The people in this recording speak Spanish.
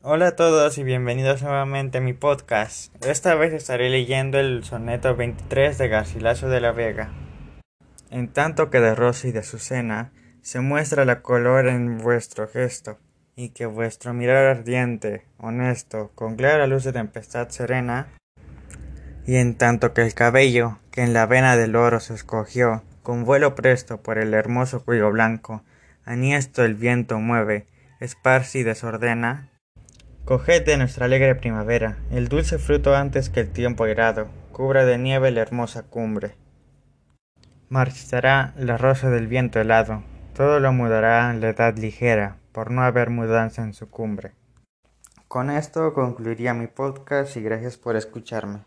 Hola a todos y bienvenidos nuevamente a mi podcast. Esta vez estaré leyendo el soneto 23 de Garcilaso de la Vega. En tanto que de Rosa y de Azucena se muestra la color en vuestro gesto, y que vuestro mirar ardiente, honesto, con clara luz de tempestad serena, y en tanto que el cabello, que en la vena del oro se escogió, con vuelo presto por el hermoso cuello blanco, aniesto el viento mueve, esparce y desordena, Coged de nuestra alegre primavera el dulce fruto antes que el tiempo airado cubra de nieve la hermosa cumbre. Marchitará la rosa del viento helado, todo lo mudará la edad ligera, por no haber mudanza en su cumbre. Con esto concluiría mi podcast y gracias por escucharme.